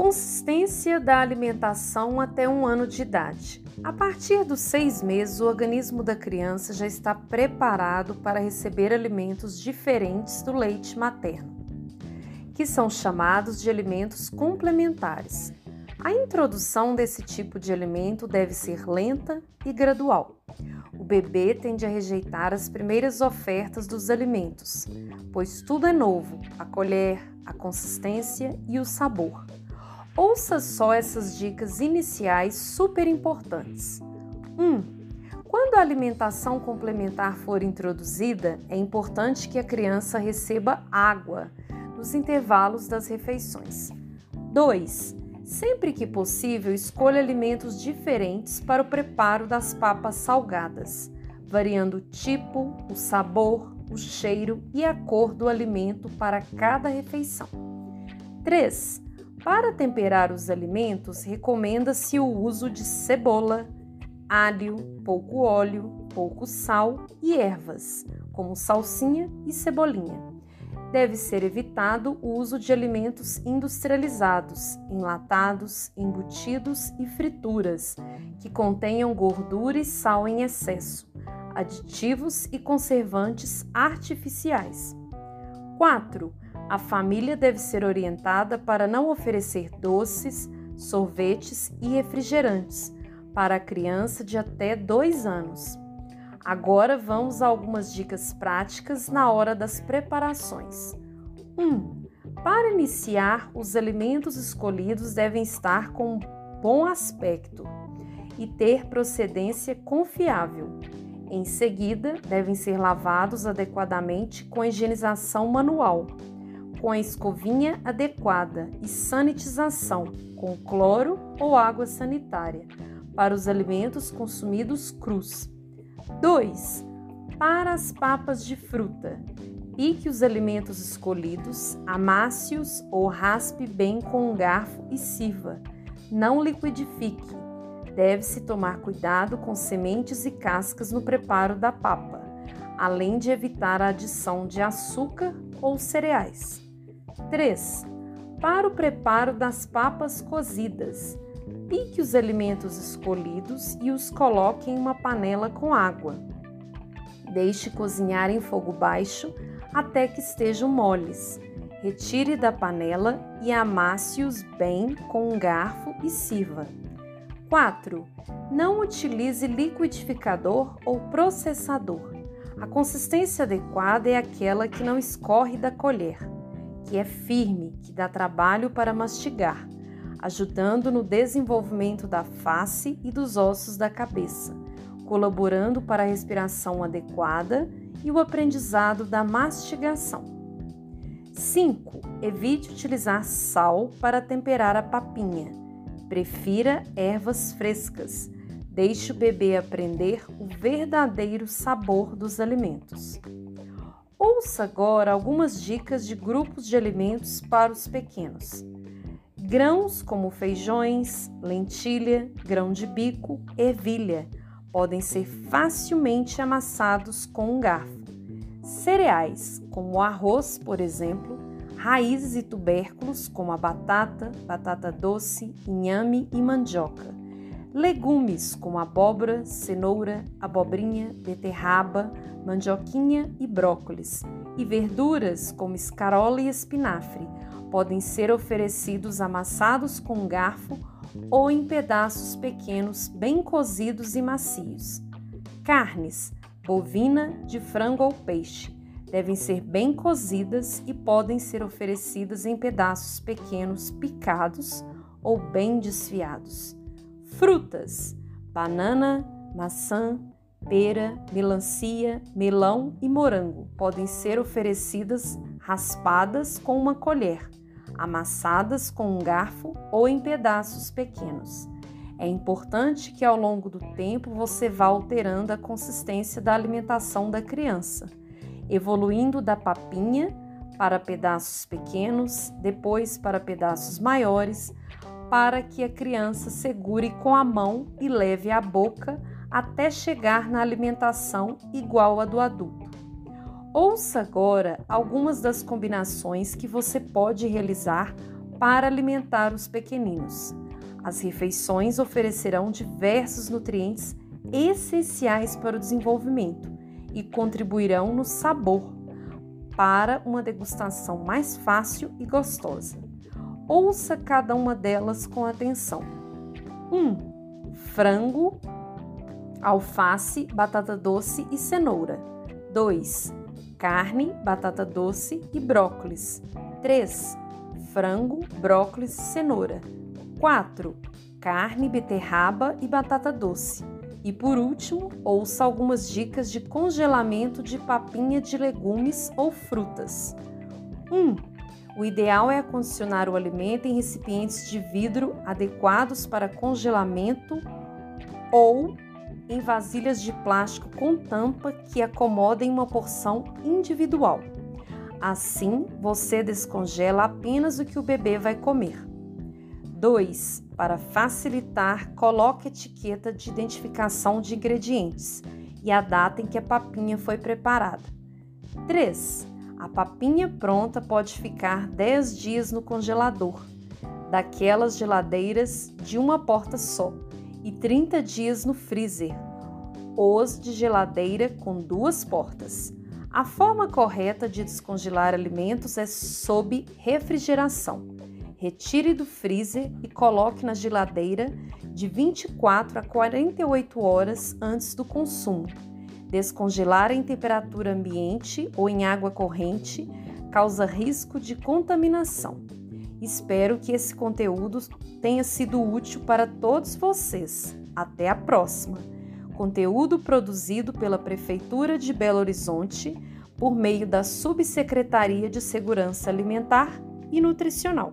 Consistência da alimentação até um ano de idade. A partir dos seis meses, o organismo da criança já está preparado para receber alimentos diferentes do leite materno, que são chamados de alimentos complementares. A introdução desse tipo de alimento deve ser lenta e gradual. O bebê tende a rejeitar as primeiras ofertas dos alimentos, pois tudo é novo: a colher, a consistência e o sabor. Ouça só essas dicas iniciais super importantes. 1. Um, quando a alimentação complementar for introduzida, é importante que a criança receba água nos intervalos das refeições. 2. Sempre que possível, escolha alimentos diferentes para o preparo das papas salgadas, variando o tipo, o sabor, o cheiro e a cor do alimento para cada refeição. 3. Para temperar os alimentos, recomenda-se o uso de cebola, alho, pouco óleo, pouco sal e ervas, como salsinha e cebolinha. Deve ser evitado o uso de alimentos industrializados, enlatados, embutidos e frituras, que contenham gordura e sal em excesso, aditivos e conservantes artificiais. 4 a família deve ser orientada para não oferecer doces, sorvetes e refrigerantes para a criança de até dois anos. Agora vamos a algumas dicas práticas na hora das preparações. 1. Um, para iniciar, os alimentos escolhidos devem estar com bom aspecto e ter procedência confiável. Em seguida, devem ser lavados adequadamente com higienização manual com a escovinha adequada e sanitização com cloro ou água sanitária para os alimentos consumidos crus. 2. Para as papas de fruta, pique os alimentos escolhidos, amasse-os ou raspe bem com um garfo e sirva. Não liquidifique. Deve-se tomar cuidado com sementes e cascas no preparo da papa, além de evitar a adição de açúcar ou cereais. 3. Para o preparo das papas cozidas, pique os alimentos escolhidos e os coloque em uma panela com água. Deixe cozinhar em fogo baixo até que estejam moles. Retire da panela e amasse-os bem com um garfo e sirva. 4. Não utilize liquidificador ou processador. A consistência adequada é aquela que não escorre da colher que é firme, que dá trabalho para mastigar, ajudando no desenvolvimento da face e dos ossos da cabeça, colaborando para a respiração adequada e o aprendizado da mastigação. 5. Evite utilizar sal para temperar a papinha. Prefira ervas frescas. Deixe o bebê aprender o verdadeiro sabor dos alimentos. Ouça agora algumas dicas de grupos de alimentos para os pequenos. Grãos como feijões, lentilha, grão de bico, ervilha podem ser facilmente amassados com um garfo. Cereais, como arroz, por exemplo, raízes e tubérculos, como a batata, batata doce, inhame e mandioca. Legumes, como abóbora, cenoura, abobrinha, beterraba, mandioquinha e brócolis, e verduras como escarola e espinafre podem ser oferecidos amassados com um garfo ou em pedaços pequenos bem cozidos e macios. Carnes, bovina, de frango ou peixe, devem ser bem cozidas e podem ser oferecidas em pedaços pequenos picados ou bem desfiados. Frutas: banana, maçã, pera, melancia, melão e morango podem ser oferecidas raspadas com uma colher, amassadas com um garfo ou em pedaços pequenos. É importante que ao longo do tempo você vá alterando a consistência da alimentação da criança, evoluindo da papinha para pedaços pequenos, depois para pedaços maiores, para que a criança segure com a mão e leve à boca até chegar na alimentação igual à do adulto. Ouça agora algumas das combinações que você pode realizar para alimentar os pequeninos. As refeições oferecerão diversos nutrientes essenciais para o desenvolvimento e contribuirão no sabor para uma degustação mais fácil e gostosa. Ouça cada uma delas com atenção. 1. Um, frango, alface, batata doce e cenoura. 2. Carne, batata doce e brócolis. 3. Frango, brócolis e cenoura. 4. Carne, beterraba e batata doce. E por último, ouça algumas dicas de congelamento de papinha de legumes ou frutas. 1. Um, o ideal é acondicionar o alimento em recipientes de vidro adequados para congelamento ou em vasilhas de plástico com tampa que acomodem uma porção individual. Assim, você descongela apenas o que o bebê vai comer. 2. Para facilitar, coloque etiqueta de identificação de ingredientes e a data em que a papinha foi preparada. 3. A papinha pronta pode ficar 10 dias no congelador, daquelas geladeiras de uma porta só, e 30 dias no freezer, os de geladeira com duas portas. A forma correta de descongelar alimentos é sob refrigeração. Retire do freezer e coloque na geladeira de 24 a 48 horas antes do consumo. Descongelar em temperatura ambiente ou em água corrente causa risco de contaminação. Espero que esse conteúdo tenha sido útil para todos vocês. Até a próxima! Conteúdo produzido pela Prefeitura de Belo Horizonte por meio da Subsecretaria de Segurança Alimentar e Nutricional.